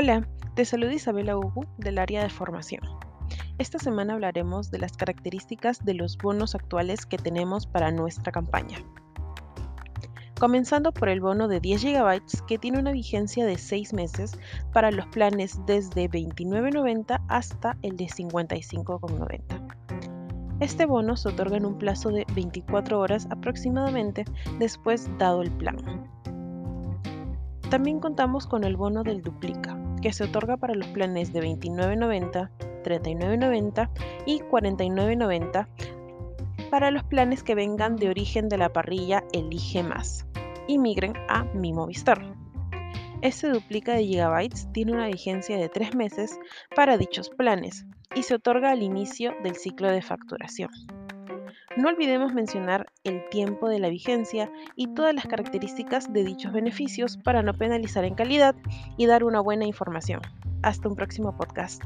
Hola, te saluda Isabela Ugu del área de formación. Esta semana hablaremos de las características de los bonos actuales que tenemos para nuestra campaña. Comenzando por el bono de 10 GB que tiene una vigencia de 6 meses para los planes desde 29.90 hasta el de 55.90. Este bono se otorga en un plazo de 24 horas aproximadamente después dado el plan. También contamos con el bono del duplica, que se otorga para los planes de 29.90, 39.90 y 49.90 para los planes que vengan de origen de la parrilla Elige Más y migren a Mi Movistar. Este duplica de gigabytes tiene una vigencia de 3 meses para dichos planes y se otorga al inicio del ciclo de facturación. No olvidemos mencionar el tiempo de la vigencia y todas las características de dichos beneficios para no penalizar en calidad y dar una buena información. Hasta un próximo podcast.